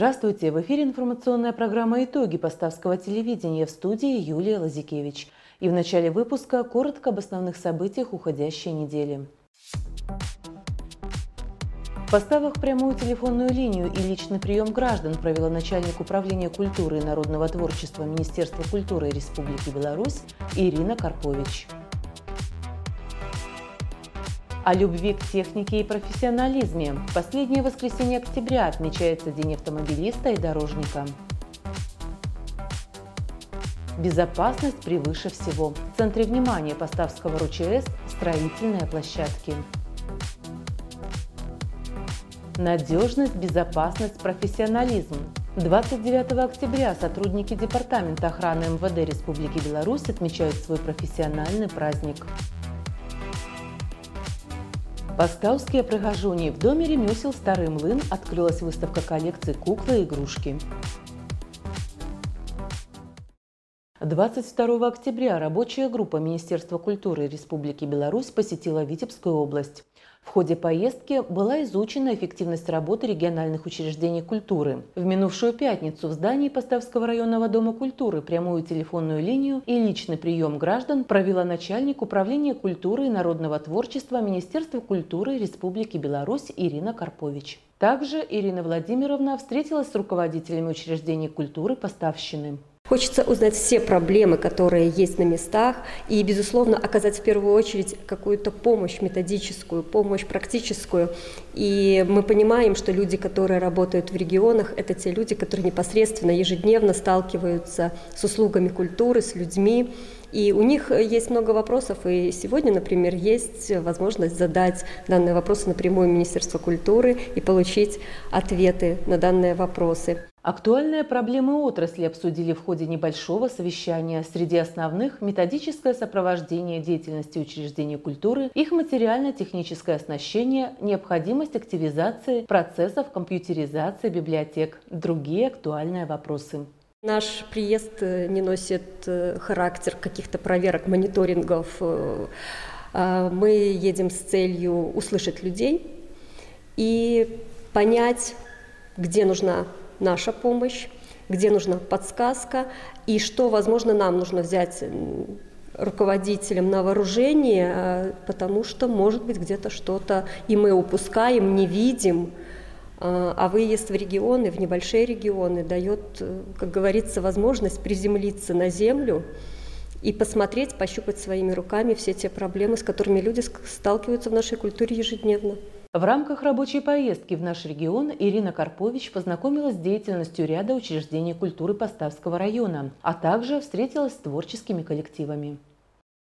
Здравствуйте! В эфире информационная программа «Итоги поставского телевидения» в студии Юлия Лазикевич. И в начале выпуска коротко об основных событиях уходящей недели. В поставах прямую телефонную линию и личный прием граждан провела начальник управления культуры и народного творчества Министерства культуры Республики Беларусь Ирина Карпович. О любви к технике и профессионализме. В последнее воскресенье октября отмечается День автомобилиста и дорожника. Безопасность превыше всего. В центре внимания Поставского РУЧС – строительные площадки. Надежность, безопасность, профессионализм. 29 октября сотрудники Департамента охраны МВД Республики Беларусь отмечают свой профессиональный праздник. Поставские прихожуни. В доме ремесел «Старый млын» открылась выставка коллекции куклы и игрушки. 22 октября рабочая группа Министерства культуры Республики Беларусь посетила Витебскую область. В ходе поездки была изучена эффективность работы региональных учреждений культуры. В минувшую пятницу в здании Поставского районного дома культуры прямую телефонную линию и личный прием граждан провела начальник управления культуры и народного творчества Министерства культуры Республики Беларусь Ирина Карпович. Также Ирина Владимировна встретилась с руководителями учреждений культуры Поставщины. Хочется узнать все проблемы, которые есть на местах, и, безусловно, оказать в первую очередь какую-то помощь методическую, помощь практическую. И мы понимаем, что люди, которые работают в регионах, это те люди, которые непосредственно ежедневно сталкиваются с услугами культуры, с людьми. И у них есть много вопросов, и сегодня, например, есть возможность задать данные вопросы напрямую Министерству культуры и получить ответы на данные вопросы. Актуальные проблемы отрасли обсудили в ходе небольшого совещания. Среди основных – методическое сопровождение деятельности учреждений культуры, их материально-техническое оснащение, необходимость активизации процессов компьютеризации библиотек, другие актуальные вопросы. Наш приезд э, не носит э, характер каких-то проверок, мониторингов. Э, а мы едем с целью услышать людей и понять, где нужна наша помощь, где нужна подсказка и что, возможно, нам нужно взять руководителям на вооружение, а, потому что, может быть, где-то что-то и мы упускаем, не видим, а, а выезд в регионы, в небольшие регионы дает, как говорится, возможность приземлиться на землю и посмотреть, пощупать своими руками все те проблемы, с которыми люди сталкиваются в нашей культуре ежедневно. В рамках рабочей поездки в наш регион Ирина Карпович познакомилась с деятельностью ряда учреждений культуры Поставского района, а также встретилась с творческими коллективами.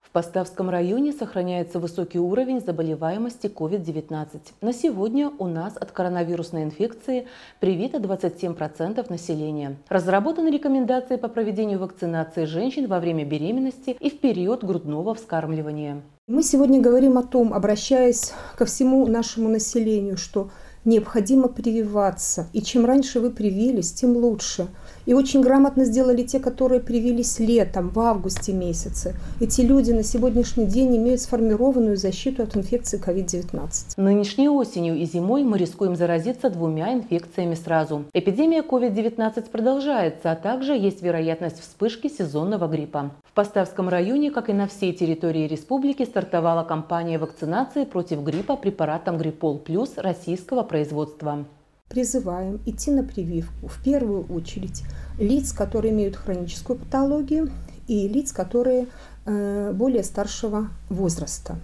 В Поставском районе сохраняется высокий уровень заболеваемости COVID-19. На сегодня у нас от коронавирусной инфекции привито 27% населения. Разработаны рекомендации по проведению вакцинации женщин во время беременности и в период грудного вскармливания. Мы сегодня говорим о том, обращаясь ко всему нашему населению, что необходимо прививаться. И чем раньше вы привились, тем лучше – и очень грамотно сделали те, которые привились летом, в августе месяце. Эти люди на сегодняшний день имеют сформированную защиту от инфекции COVID-19. Нынешней осенью и зимой мы рискуем заразиться двумя инфекциями сразу. Эпидемия COVID-19 продолжается, а также есть вероятность вспышки сезонного гриппа. В Поставском районе, как и на всей территории республики, стартовала кампания вакцинации против гриппа препаратом Гриппол Плюс российского производства призываем идти на прививку в первую очередь лиц, которые имеют хроническую патологию и лиц, которые э, более старшего возраста.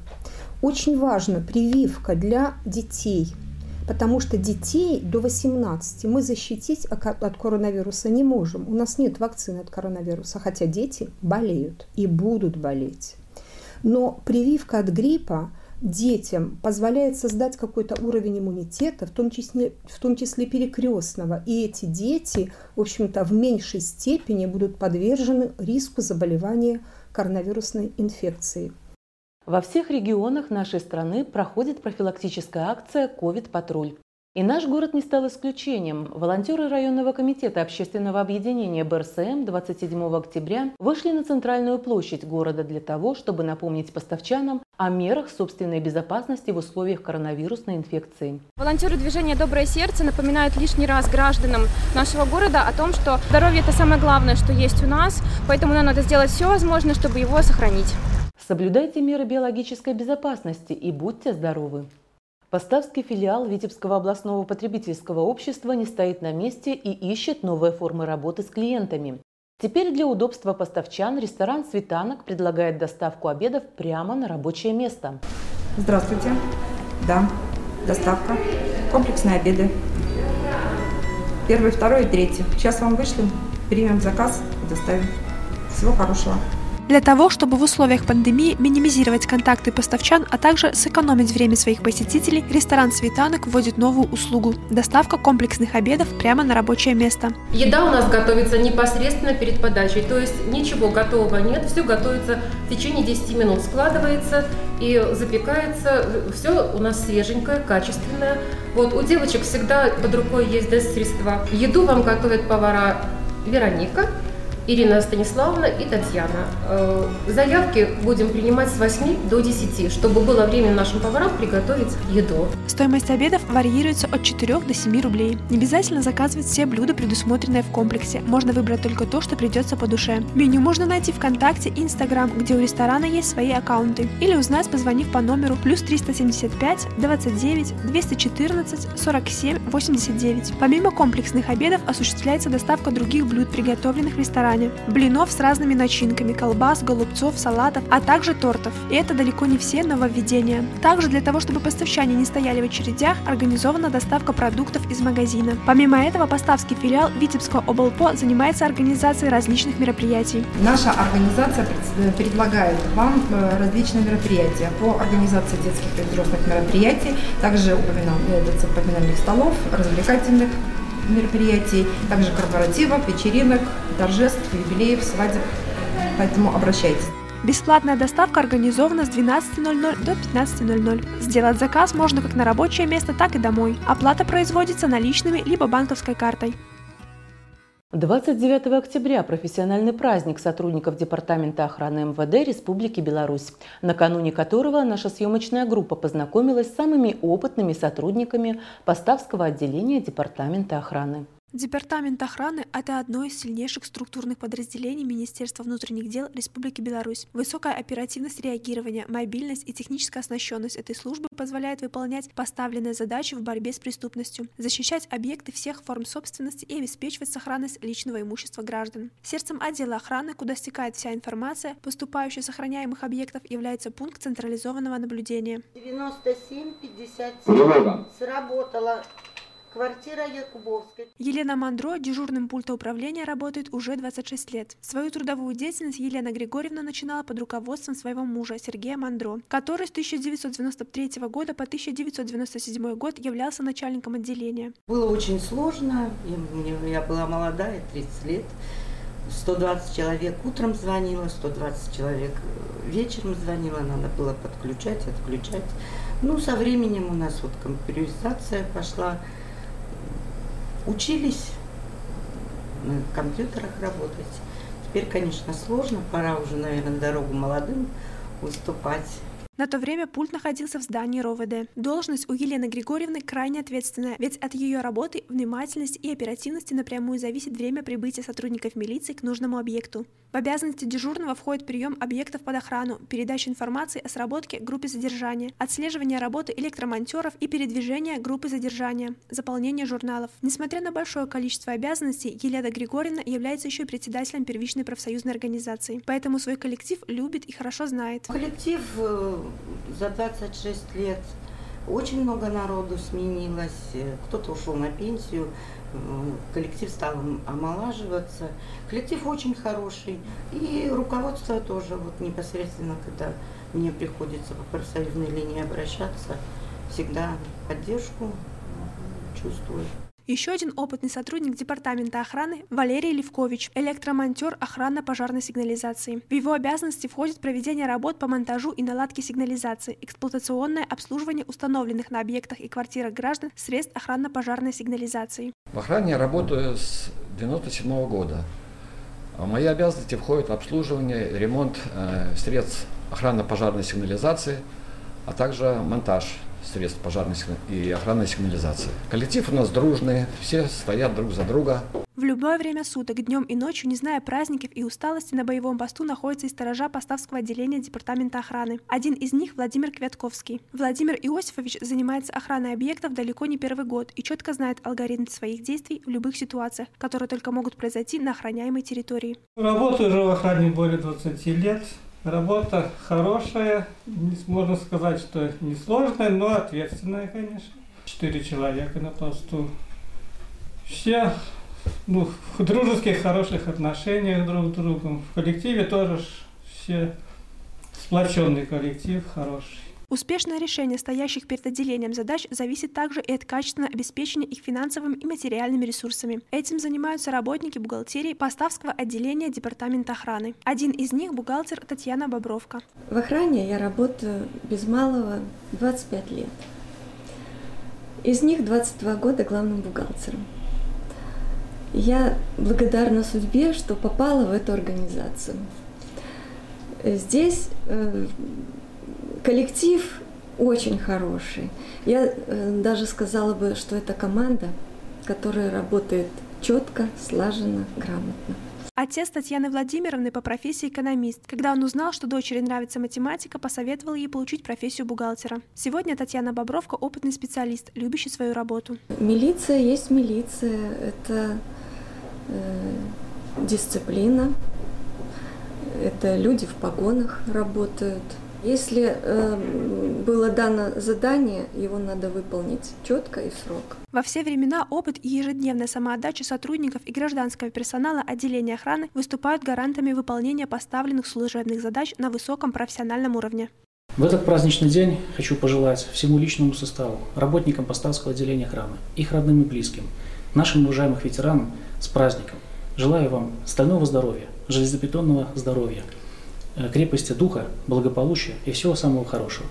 Очень важна прививка для детей, потому что детей до 18 мы защитить от коронавируса не можем. У нас нет вакцины от коронавируса, хотя дети болеют и будут болеть. Но прививка от гриппа детям позволяет создать какой-то уровень иммунитета, в том числе, в том числе перекрестного. И эти дети, в общем-то, в меньшей степени будут подвержены риску заболевания коронавирусной инфекцией. Во всех регионах нашей страны проходит профилактическая акция «Ковид-патруль». И наш город не стал исключением. Волонтеры районного комитета общественного объединения БРСМ 27 октября вышли на центральную площадь города для того, чтобы напомнить поставчанам о мерах собственной безопасности в условиях коронавирусной инфекции. Волонтеры движения «Доброе сердце» напоминают лишний раз гражданам нашего города о том, что здоровье – это самое главное, что есть у нас, поэтому нам надо сделать все возможное, чтобы его сохранить. Соблюдайте меры биологической безопасности и будьте здоровы! Поставский филиал Витебского областного потребительского общества не стоит на месте и ищет новые формы работы с клиентами. Теперь для удобства поставчан ресторан «Светанок» предлагает доставку обедов прямо на рабочее место. Здравствуйте. Да, доставка. Комплексные обеды. Первый, второй и третий. Сейчас вам вышлем, примем заказ и доставим. Всего хорошего. Для того, чтобы в условиях пандемии минимизировать контакты поставчан, а также сэкономить время своих посетителей, ресторан «Светанок» вводит новую услугу – доставка комплексных обедов прямо на рабочее место. Еда у нас готовится непосредственно перед подачей, то есть ничего готового нет, все готовится в течение 10 минут, складывается и запекается, все у нас свеженькое, качественное. Вот у девочек всегда под рукой есть средства. Еду вам готовят повара Вероника, Ирина Станиславовна и Татьяна. Э, заявки будем принимать с 8 до 10, чтобы было время нашим поварам приготовить еду. Стоимость обедов варьируется от 4 до 7 рублей. Не обязательно заказывать все блюда, предусмотренные в комплексе. Можно выбрать только то, что придется по душе. Меню можно найти ВКонтакте и Инстаграм, где у ресторана есть свои аккаунты. Или узнать, позвонив по номеру плюс 375 29 214 47 89. Помимо комплексных обедов осуществляется доставка других блюд, приготовленных в ресторане ресторане. Блинов с разными начинками, колбас, голубцов, салатов, а также тортов. И это далеко не все нововведения. Также для того, чтобы поставщане не стояли в очередях, организована доставка продуктов из магазина. Помимо этого, поставский филиал Витебского облпо занимается организацией различных мероприятий. Наша организация предлагает вам э, различные мероприятия по организации детских и взрослых мероприятий, также упоминальных, упоминальных столов, развлекательных мероприятий, также корпоративов, вечеринок, торжеств, юбилеев, свадеб. Поэтому обращайтесь. Бесплатная доставка организована с 12.00 до 15.00. Сделать заказ можно как на рабочее место, так и домой. Оплата производится наличными либо банковской картой. 29 октября – профессиональный праздник сотрудников Департамента охраны МВД Республики Беларусь, накануне которого наша съемочная группа познакомилась с самыми опытными сотрудниками Поставского отделения Департамента охраны. Департамент охраны – это одно из сильнейших структурных подразделений Министерства внутренних дел Республики Беларусь. Высокая оперативность реагирования, мобильность и техническая оснащенность этой службы позволяет выполнять поставленные задачи в борьбе с преступностью, защищать объекты всех форм собственности и обеспечивать сохранность личного имущества граждан. Сердцем отдела охраны, куда стекает вся информация, поступающая с охраняемых объектов, является пункт централизованного наблюдения. 97-57 сработало Квартира Якубовская. Елена Мандро дежурным пульта управления работает уже 26 лет. Свою трудовую деятельность Елена Григорьевна начинала под руководством своего мужа Сергея Мандро, который с 1993 года по 1997 год являлся начальником отделения. Было очень сложно. Я, я была молодая, 30 лет. 120 человек утром звонила, 120 человек вечером звонила, надо было подключать, отключать. Ну, со временем у нас вот компьютеризация пошла, учились на компьютерах работать. Теперь, конечно, сложно, пора уже, наверное, на дорогу молодым выступать. На то время пульт находился в здании РОВД. Должность у Елены Григорьевны крайне ответственная, ведь от ее работы, внимательности и оперативности напрямую зависит время прибытия сотрудников милиции к нужному объекту. В обязанности дежурного входит прием объектов под охрану, передача информации о сработке группы задержания, отслеживание работы электромонтеров и передвижение группы задержания, заполнение журналов. Несмотря на большое количество обязанностей, Елена Григорьевна является еще и председателем первичной профсоюзной организации, поэтому свой коллектив любит и хорошо знает. Коллектив э, за 26 лет очень много народу сменилось, кто-то ушел на пенсию, коллектив стал омолаживаться. Коллектив очень хороший. И руководство тоже, вот непосредственно, когда мне приходится по профсоюзной линии обращаться, всегда поддержку чувствую. Еще один опытный сотрудник департамента охраны Валерий Левкович, электромонтер охранно-пожарной сигнализации. В его обязанности входит проведение работ по монтажу и наладке сигнализации, эксплуатационное обслуживание установленных на объектах и квартирах граждан средств охранно-пожарной сигнализации. В охране я работаю с 1997 года. В мои обязанности входит обслуживание, ремонт э, средств охранно-пожарной сигнализации, а также монтаж средств пожарной и охранной сигнализации. Коллектив у нас дружный, все стоят друг за друга. В любое время суток, днем и ночью, не зная праздников и усталости, на боевом посту находятся и сторожа Поставского отделения Департамента охраны. Один из них – Владимир Квятковский. Владимир Иосифович занимается охраной объектов далеко не первый год и четко знает алгоритм своих действий в любых ситуациях, которые только могут произойти на охраняемой территории. Работаю уже в охране более 20 лет. Работа хорошая, можно сказать, что несложная, но ответственная, конечно. Четыре человека на посту. Все ну, в дружеских, хороших отношениях друг с другом. В коллективе тоже все сплоченный коллектив, хороший. Успешное решение стоящих перед отделением задач зависит также и от качественного обеспечения их финансовыми и материальными ресурсами. Этим занимаются работники бухгалтерии Поставского отделения Департамента охраны. Один из них – бухгалтер Татьяна Бобровка. В охране я работаю без малого 25 лет. Из них 22 года главным бухгалтером. Я благодарна судьбе, что попала в эту организацию. Здесь э, коллектив очень хороший. Я э, даже сказала бы, что это команда, которая работает четко, слаженно, грамотно. Отец Татьяны Владимировны по профессии экономист. Когда он узнал, что дочери нравится математика, посоветовал ей получить профессию бухгалтера. Сегодня Татьяна Бобровка – опытный специалист, любящий свою работу. Милиция есть милиция. Это э, дисциплина. Это люди в погонах работают – если э, было дано задание, его надо выполнить четко и в срок. Во все времена опыт и ежедневная самоотдача сотрудников и гражданского персонала отделения охраны выступают гарантами выполнения поставленных служебных задач на высоком профессиональном уровне. В этот праздничный день хочу пожелать всему личному составу, работникам Поставского отделения охраны, их родным и близким, нашим уважаемых ветеранам с праздником. Желаю вам стального здоровья, железобетонного здоровья – крепости духа, благополучия и всего самого хорошего.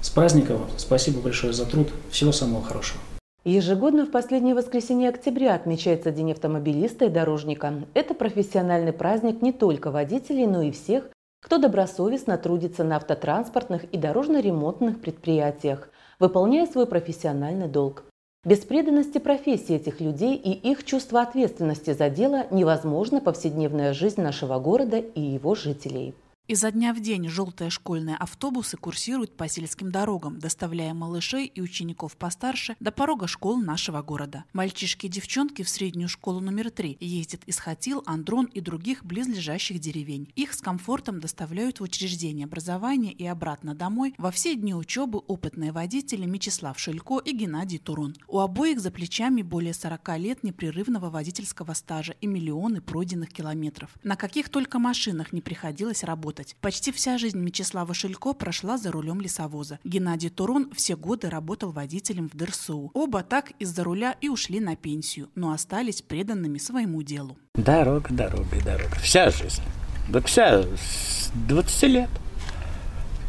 С праздником! Спасибо большое за труд. Всего самого хорошего. Ежегодно в последнее воскресенье октября отмечается День автомобилиста и дорожника. Это профессиональный праздник не только водителей, но и всех, кто добросовестно трудится на автотранспортных и дорожно-ремонтных предприятиях, выполняя свой профессиональный долг. Без преданности профессии этих людей и их чувства ответственности за дело невозможна повседневная жизнь нашего города и его жителей. Изо дня в день желтые школьные автобусы курсируют по сельским дорогам, доставляя малышей и учеников постарше до порога школ нашего города. Мальчишки и девчонки в среднюю школу номер три ездят из Хатил, Андрон и других близлежащих деревень. Их с комфортом доставляют в учреждение образования и обратно домой во все дни учебы опытные водители Мечислав Шелько и Геннадий Турон. У обоих за плечами более 40 лет непрерывного водительского стажа и миллионы пройденных километров. На каких только машинах не приходилось работать работать. Почти вся жизнь Мечислава Шелько прошла за рулем лесовоза. Геннадий Турон все годы работал водителем в ДРСУ. Оба так из-за руля и ушли на пенсию, но остались преданными своему делу. Дорога, дорога и дорога. Вся жизнь. Да вся с 20 лет.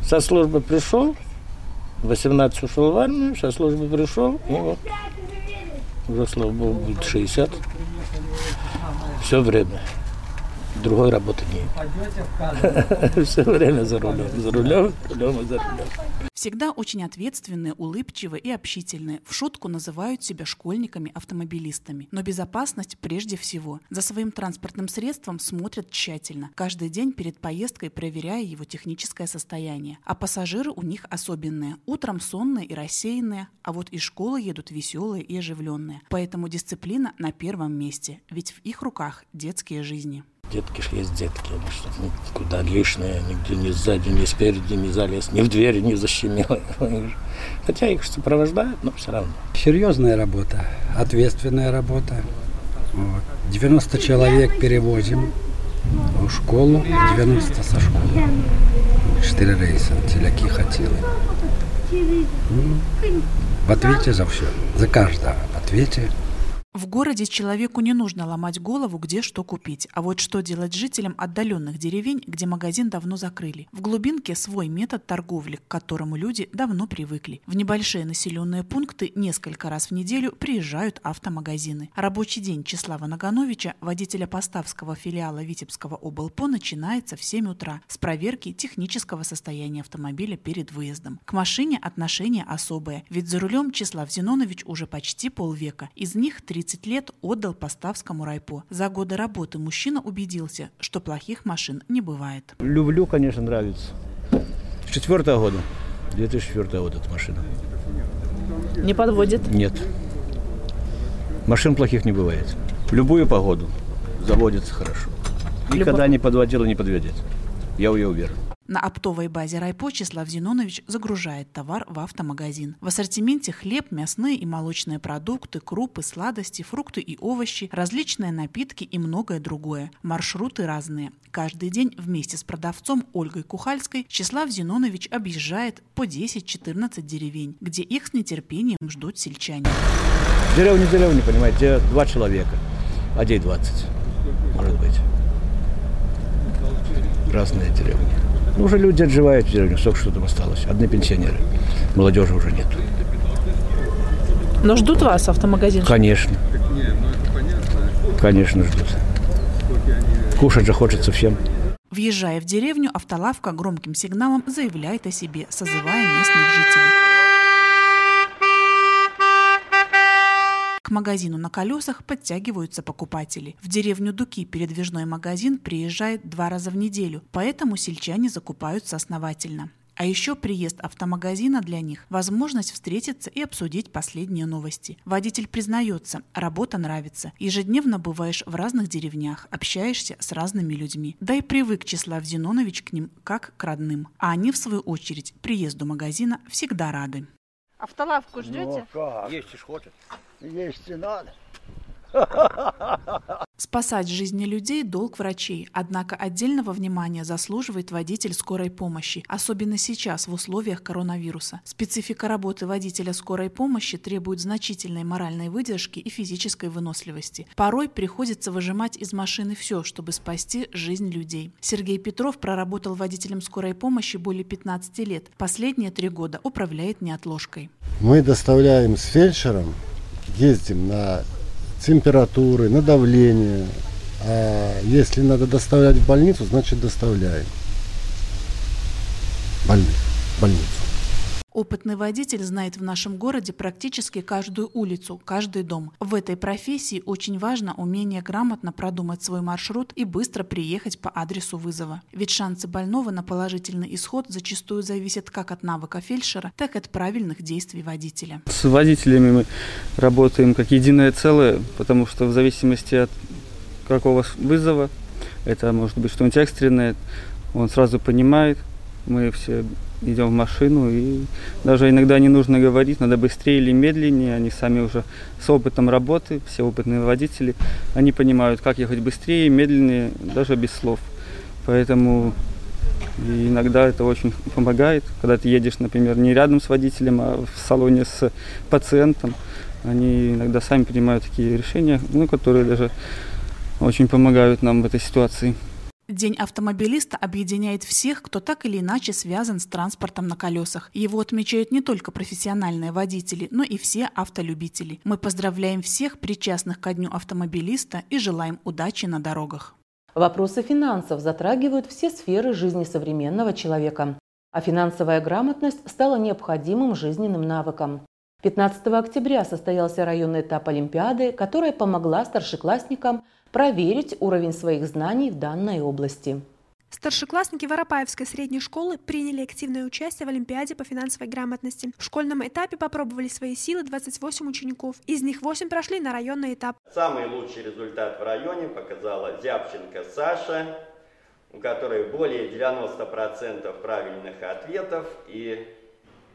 Со службы пришел, 18 ушел в армию, со службы пришел, и вот уже, слава богу, будет 60. Все время другой работы нет. Все время за рулем, за рулем, рулем за рулем. Всегда очень ответственные, улыбчивые и общительные. В шутку называют себя школьниками-автомобилистами. Но безопасность прежде всего. За своим транспортным средством смотрят тщательно. Каждый день перед поездкой проверяя его техническое состояние. А пассажиры у них особенные. Утром сонные и рассеянные, а вот из школы едут веселые и оживленные. Поэтому дисциплина на первом месте. Ведь в их руках детские жизни. Детки ж есть детки, ну что, ну, куда лишнее, нигде ни сзади, ни спереди не залез, ни в двери не защемило. Хотя их сопровождают, но все равно. Серьезная работа, ответственная работа. Вот. 90 человек перевозим в школу, 90 со школы. Четыре рейса, теляки хотели. В ответе за все, за каждого в ответе. В городе человеку не нужно ломать голову, где что купить. А вот что делать жителям отдаленных деревень, где магазин давно закрыли. В глубинке свой метод торговли, к которому люди давно привыкли. В небольшие населенные пункты несколько раз в неделю приезжают автомагазины. Рабочий день Числава Нагановича, водителя поставского филиала Витебского облпо, начинается в 7 утра с проверки технического состояния автомобиля перед выездом. К машине отношение особое, ведь за рулем Числав Зинонович уже почти полвека. Из них 30 лет отдал Поставскому райпо. За годы работы мужчина убедился, что плохих машин не бывает. Люблю, конечно, нравится. С четвертого года. 2004 года эта машина. Не подводит? Нет. Машин плохих не бывает. В любую погоду заводится хорошо. Никогда не подводил и не подведет. Я в ее уверен. На оптовой базе Райпо Числав Зинонович загружает товар в автомагазин. В ассортименте хлеб, мясные и молочные продукты, крупы, сладости, фрукты и овощи, различные напитки и многое другое. Маршруты разные. Каждый день вместе с продавцом Ольгой Кухальской Числав Зинонович объезжает по 10-14 деревень, где их с нетерпением ждут сельчане. Деревня, деревня, понимаете, два человека, а дей 20, может быть. Разные деревни. Ну, уже люди отживают в деревне, сколько что там осталось. Одни пенсионеры. Молодежи уже нет. Но ждут вас автомагазин? Конечно. Конечно, ждут. Кушать же хочется всем. Въезжая в деревню, автолавка громким сигналом заявляет о себе, созывая местных жителей. Магазину на колесах подтягиваются покупатели. В деревню Дуки передвижной магазин приезжает два раза в неделю, поэтому сельчане закупаются основательно. А еще приезд автомагазина для них – возможность встретиться и обсудить последние новости. Водитель признается, работа нравится. Ежедневно бываешь в разных деревнях, общаешься с разными людьми. Да и привык Числав Зинонович к ним как к родным. А они, в свою очередь, приезду магазина всегда рады. Автолавку ждете? Ну, как? Есть хочет. Есть и надо. Спасать жизни людей – долг врачей, однако отдельного внимания заслуживает водитель скорой помощи, особенно сейчас в условиях коронавируса. Специфика работы водителя скорой помощи требует значительной моральной выдержки и физической выносливости. Порой приходится выжимать из машины все, чтобы спасти жизнь людей. Сергей Петров проработал водителем скорой помощи более 15 лет. Последние три года управляет неотложкой. Мы доставляем с фельдшером, ездим на температуры, на давление. А если надо доставлять в больницу, значит доставляем. Больных, в больницу. Опытный водитель знает в нашем городе практически каждую улицу, каждый дом. В этой профессии очень важно умение грамотно продумать свой маршрут и быстро приехать по адресу вызова. Ведь шансы больного на положительный исход зачастую зависят как от навыка фельдшера, так и от правильных действий водителя. С водителями мы работаем как единое целое, потому что в зависимости от какого вызова, это может быть что-нибудь экстренное, он сразу понимает, мы все идем в машину, и даже иногда не нужно говорить, надо быстрее или медленнее, они сами уже с опытом работы, все опытные водители, они понимают, как ехать быстрее, медленнее, даже без слов. Поэтому и иногда это очень помогает, когда ты едешь, например, не рядом с водителем, а в салоне с пациентом. Они иногда сами принимают такие решения, ну, которые даже очень помогают нам в этой ситуации. День автомобилиста объединяет всех, кто так или иначе связан с транспортом на колесах. Его отмечают не только профессиональные водители, но и все автолюбители. Мы поздравляем всех причастных ко Дню автомобилиста и желаем удачи на дорогах. Вопросы финансов затрагивают все сферы жизни современного человека, а финансовая грамотность стала необходимым жизненным навыком. 15 октября состоялся районный этап Олимпиады, которая помогла старшеклассникам проверить уровень своих знаний в данной области. Старшеклассники Воропаевской средней школы приняли активное участие в Олимпиаде по финансовой грамотности. В школьном этапе попробовали свои силы 28 учеников. Из них 8 прошли на районный этап. Самый лучший результат в районе показала Зябченко Саша, у которой более 90% правильных ответов и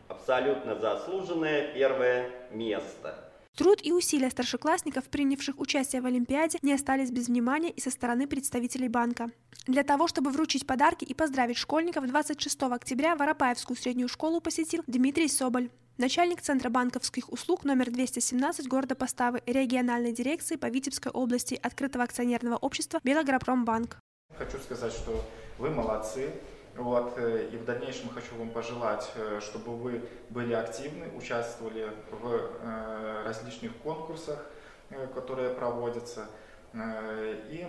абсолютно заслуженное первое место. Труд и усилия старшеклассников, принявших участие в Олимпиаде, не остались без внимания и со стороны представителей банка. Для того, чтобы вручить подарки и поздравить школьников, 26 октября Воропаевскую среднюю школу посетил Дмитрий Соболь. Начальник Центра банковских услуг номер 217 города Поставы региональной дирекции по Витебской области открытого акционерного общества Белограпромбанк. Хочу сказать, что вы молодцы. Вот, э, и в дальнейшем хочу вам пожелать, э, чтобы вы были активны, участвовали в э, различных конкурсах, которые проводятся, и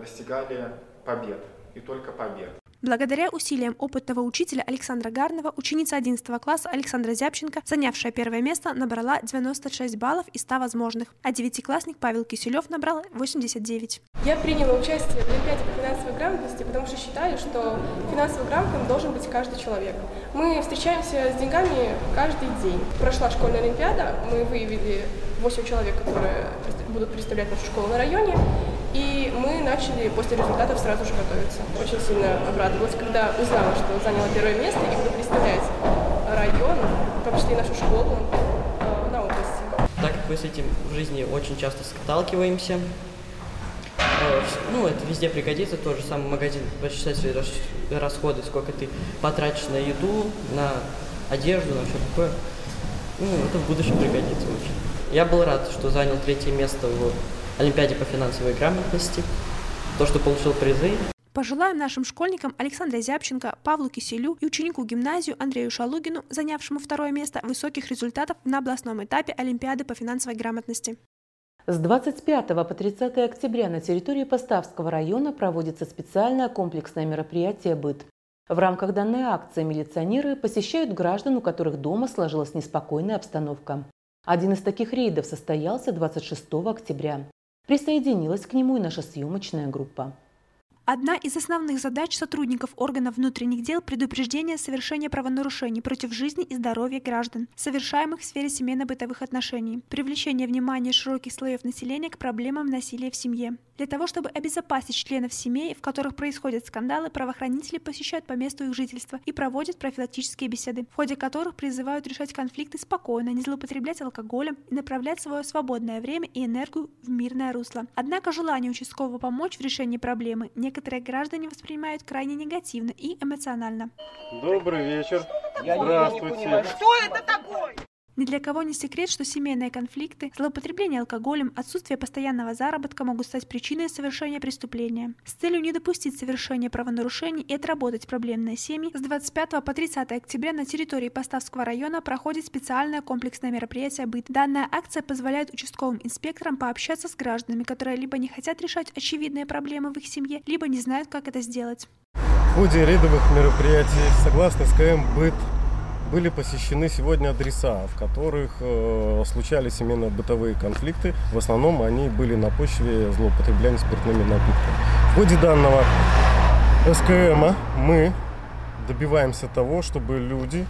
достигали побед, и только побед. Благодаря усилиям опытного учителя Александра Гарнова, ученица 11 класса Александра Зябченко, занявшая первое место, набрала 96 баллов из 100 возможных, а девятиклассник Павел Киселев набрал 89. Я приняла участие в Олимпиаде по финансовой грамотности, потому что считаю, что финансово грамотным должен быть каждый человек. Мы встречаемся с деньгами каждый день. Прошла школьная Олимпиада, мы выявили 8 человек, которые будут представлять нашу школу на районе. И мы начали после результатов сразу же готовиться. Очень сильно обрадовалась, когда узнала, что заняла первое место и буду представлять район, в том числе и нашу школу э, на области. Так как мы с этим в жизни очень часто сталкиваемся, э, ну, это везде пригодится, тот же самый магазин, посчитать свои расходы, сколько ты потратишь на еду, на одежду, на все такое. Ну, это в будущем пригодится очень. Я был рад, что занял третье место в Олимпиаде по финансовой грамотности, то, что получил призы. Пожелаем нашим школьникам Александре Зябченко, Павлу Киселю и ученику гимназию Андрею Шалугину, занявшему второе место, высоких результатов на областном этапе Олимпиады по финансовой грамотности. С 25 по 30 октября на территории Поставского района проводится специальное комплексное мероприятие «Быт». В рамках данной акции милиционеры посещают граждан, у которых дома сложилась неспокойная обстановка. Один из таких рейдов состоялся 26 октября. Присоединилась к нему и наша съемочная группа. Одна из основных задач сотрудников органов внутренних дел – предупреждение совершения правонарушений против жизни и здоровья граждан, совершаемых в сфере семейно-бытовых отношений, привлечение внимания широких слоев населения к проблемам насилия в семье. Для того, чтобы обезопасить членов семей, в которых происходят скандалы, правоохранители посещают по месту их жительства и проводят профилактические беседы, в ходе которых призывают решать конфликты спокойно, не злоупотреблять алкоголем и направлять свое свободное время и энергию в мирное русло. Однако желание участкового помочь в решении проблемы не некоторые граждане воспринимают крайне негативно и эмоционально. Добрый вечер. Здравствуйте. Что это такое? Ни для кого не секрет, что семейные конфликты, злоупотребление алкоголем, отсутствие постоянного заработка могут стать причиной совершения преступления. С целью не допустить совершения правонарушений и отработать проблемные семьи, с 25 по 30 октября на территории Поставского района проходит специальное комплексное мероприятие «Быт». Данная акция позволяет участковым инспекторам пообщаться с гражданами, которые либо не хотят решать очевидные проблемы в их семье, либо не знают, как это сделать. В ходе рейдовых мероприятий, согласно СКМ «Быт», были посещены сегодня адреса, в которых э, случались семейно-бытовые конфликты. В основном они были на почве злоупотребления спиртными напитками. В ходе данного СКМа мы добиваемся того, чтобы люди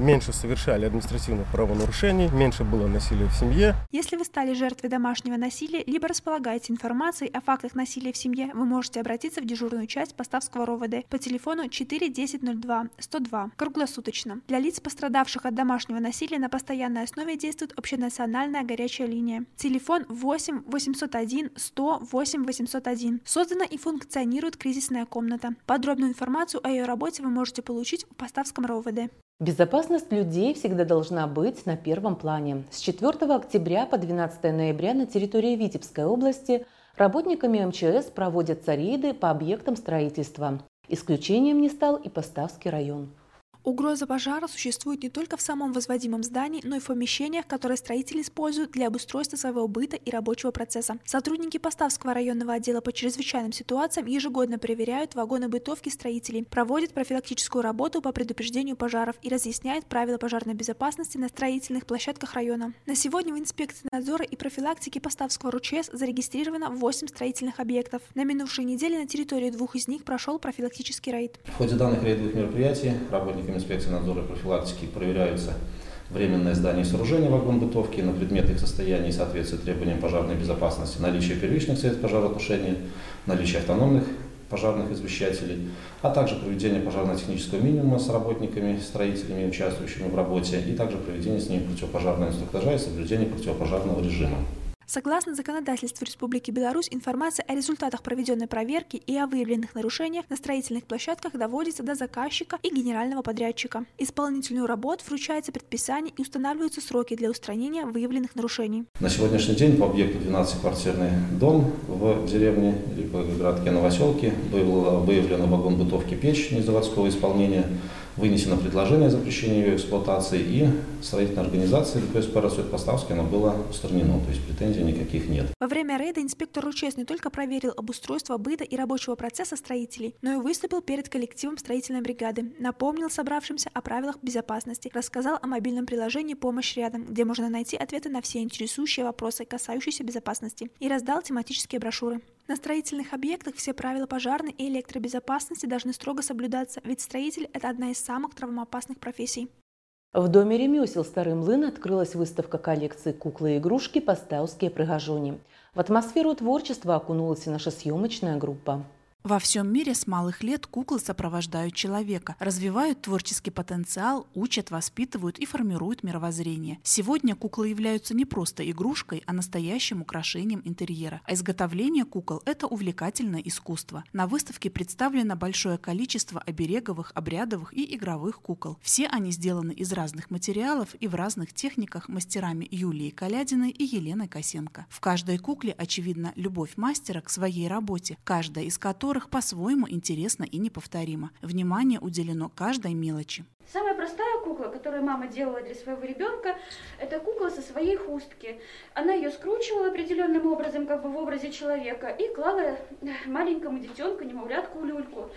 меньше совершали административных правонарушений, меньше было насилия в семье. Если вы стали жертвой домашнего насилия, либо располагаете информацией о фактах насилия в семье, вы можете обратиться в дежурную часть Поставского РОВД по телефону 41002 102 круглосуточно. Для лиц, пострадавших от домашнего насилия, на постоянной основе действует общенациональная горячая линия. Телефон 8 801 100 8 801. Создана и функционирует кризисная комната. Подробную информацию о ее работе вы можете получить в Поставском РОВД. Безопасность людей всегда должна быть на первом плане. С 4 октября по 12 ноября на территории Витебской области работниками МЧС проводятся рейды по объектам строительства. Исключением не стал и Поставский район. Угроза пожара существует не только в самом возводимом здании, но и в помещениях, которые строители используют для обустройства своего быта и рабочего процесса. Сотрудники Поставского районного отдела по чрезвычайным ситуациям ежегодно проверяют вагоны бытовки строителей, проводят профилактическую работу по предупреждению пожаров и разъясняют правила пожарной безопасности на строительных площадках района. На сегодня в инспекции надзора и профилактики Поставского РУЧС зарегистрировано 8 строительных объектов. На минувшей неделе на территории двух из них прошел профилактический рейд. В ходе данных рейдовых мероприятий работники инспекции надзора и профилактики проверяются временное здание и сооружение вагон-бытовки на предмет их состояния и соответствия требованиям пожарной безопасности, наличие первичных средств пожаротушения, наличие автономных пожарных извещателей, а также проведение пожарно-технического минимума с работниками, строителями, участвующими в работе, и также проведение с ними противопожарного инструктажа и соблюдение противопожарного режима. Согласно законодательству Республики Беларусь, информация о результатах проведенной проверки и о выявленных нарушениях на строительных площадках доводится до заказчика и генерального подрядчика. Исполнительную работ вручается предписание и устанавливаются сроки для устранения выявленных нарушений. На сегодняшний день по объекту 12-квартирный дом в деревне или городке Новоселке было выявлено вагон бытовки печь незаводского исполнения, вынесено предложение о запрещении ее эксплуатации и строительной организации ЛПСП «Рассвет оно было устранено, то есть претензий никаких нет. Во время рейда инспектор РУЧС не только проверил обустройство быта и рабочего процесса строителей, но и выступил перед коллективом строительной бригады, напомнил собравшимся о правилах безопасности, рассказал о мобильном приложении «Помощь рядом», где можно найти ответы на все интересующие вопросы, касающиеся безопасности, и раздал тематические брошюры. На строительных объектах все правила пожарной и электробезопасности должны строго соблюдаться, ведь строитель – это одна из самых травмоопасных профессий. В доме ремесел «Старый млын» открылась выставка коллекции куклы и игрушки «Поставские пригожуни». В атмосферу творчества окунулась и наша съемочная группа. Во всем мире с малых лет куклы сопровождают человека, развивают творческий потенциал, учат, воспитывают и формируют мировоззрение. Сегодня куклы являются не просто игрушкой, а настоящим украшением интерьера. А изготовление кукол – это увлекательное искусство. На выставке представлено большое количество обереговых, обрядовых и игровых кукол. Все они сделаны из разных материалов и в разных техниках мастерами Юлии Калядиной и Еленой Косенко. В каждой кукле, очевидно, любовь мастера к своей работе, каждая из которых которых по-своему интересно и неповторимо. Внимание уделено каждой мелочи. Самая простая кукла, которую мама делала для своего ребенка, это кукла со своей хустки. Она ее скручивала определенным образом, как бы в образе человека, и клала маленькому детенку, немовлятку люльку.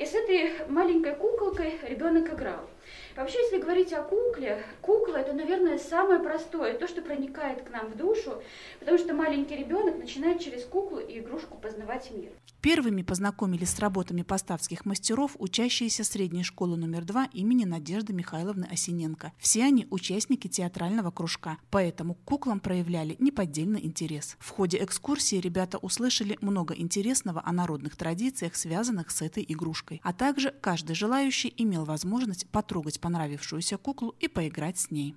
И с этой маленькой куколкой ребенок играл. Вообще, если говорить о кукле, кукла это, наверное, самое простое, то, что проникает к нам в душу, потому что маленький ребенок начинает через куклу и игрушку познавать мир. Первыми познакомились с работами поставских мастеров учащиеся средней школы номер два имени Надежды Михайловны Осиненко. Все они участники театрального кружка, поэтому к куклам проявляли неподдельный интерес. В ходе экскурсии ребята услышали много интересного о народных традициях, связанных с этой игрушкой, а также каждый желающий имел возможность потрогать понравившуюся куклу и поиграть с ней.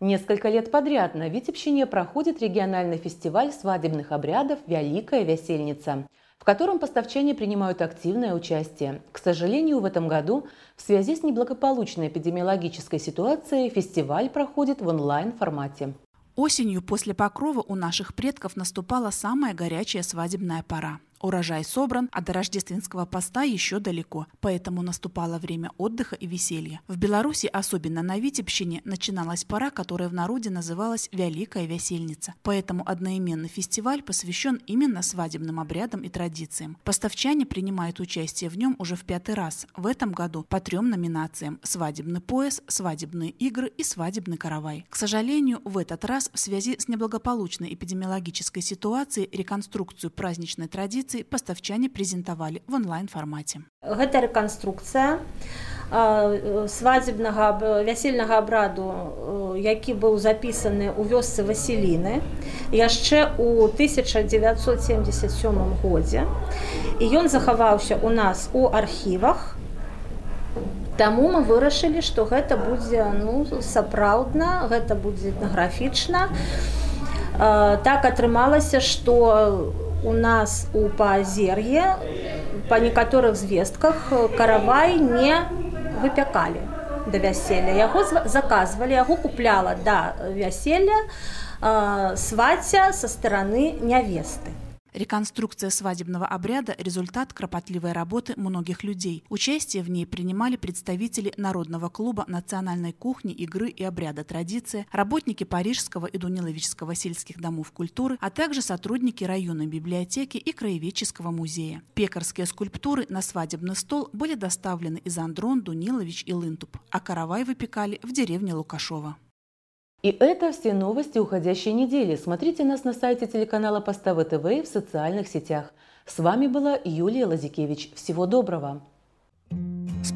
Несколько лет подряд на Витебщине проходит региональный фестиваль свадебных обрядов «Великая весельница» в котором поставчане принимают активное участие. К сожалению, в этом году в связи с неблагополучной эпидемиологической ситуацией фестиваль проходит в онлайн-формате. Осенью после покрова у наших предков наступала самая горячая свадебная пора. Урожай собран, а до рождественского поста еще далеко, поэтому наступало время отдыха и веселья. В Беларуси, особенно на Витебщине, начиналась пора, которая в народе называлась «Великая весельница». Поэтому одноименный фестиваль посвящен именно свадебным обрядам и традициям. Поставчане принимают участие в нем уже в пятый раз. В этом году по трем номинациям – свадебный пояс, свадебные игры и свадебный каравай. К сожалению, в этот раз в связи с неблагополучной эпидемиологической ситуацией реконструкцию праздничной традиции экспазіцыі пастаўчане прэзентавалі в онлайн-фармаце. Гэта рэканструкцыя а, э, свадебнага э, вясельнага абраду э, які быў запісаны ў вёсцы васіліны яшчэ ў 1977 годзе. І ён захаваўся ў нас у архівах. Таму мы вырашылі што гэта будзе ну сапраўдна гэта будзе этнаграфічна. А, так атрымалася што нас у Паазер'е па некаторых звестках каравай не выпякалі да вяселля. Яго заказвалі, яго купляла да вяселля свацця са стороны нявесты. Реконструкция свадебного обряда – результат кропотливой работы многих людей. Участие в ней принимали представители Народного клуба национальной кухни, игры и обряда «Традиция», работники Парижского и Дуниловичского сельских домов культуры, а также сотрудники районной библиотеки и краеведческого музея. Пекарские скульптуры на свадебный стол были доставлены из Андрон, Дунилович и Лынтуп, а каравай выпекали в деревне Лукашова. И это все новости уходящей недели. Смотрите нас на сайте телеканала Поставы ТВ и в социальных сетях. С вами была Юлия Лазикевич. Всего доброго!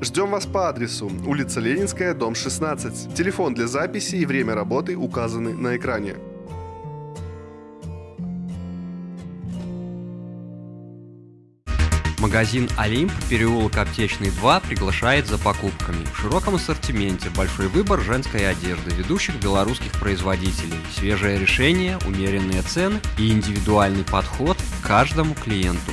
Ждем вас по адресу улица Ленинская, дом 16. Телефон для записи и время работы указаны на экране. Магазин «Олимп», переулок Аптечный 2 приглашает за покупками. В широком ассортименте большой выбор женской одежды ведущих белорусских производителей, свежее решение, умеренные цены и индивидуальный подход к каждому клиенту.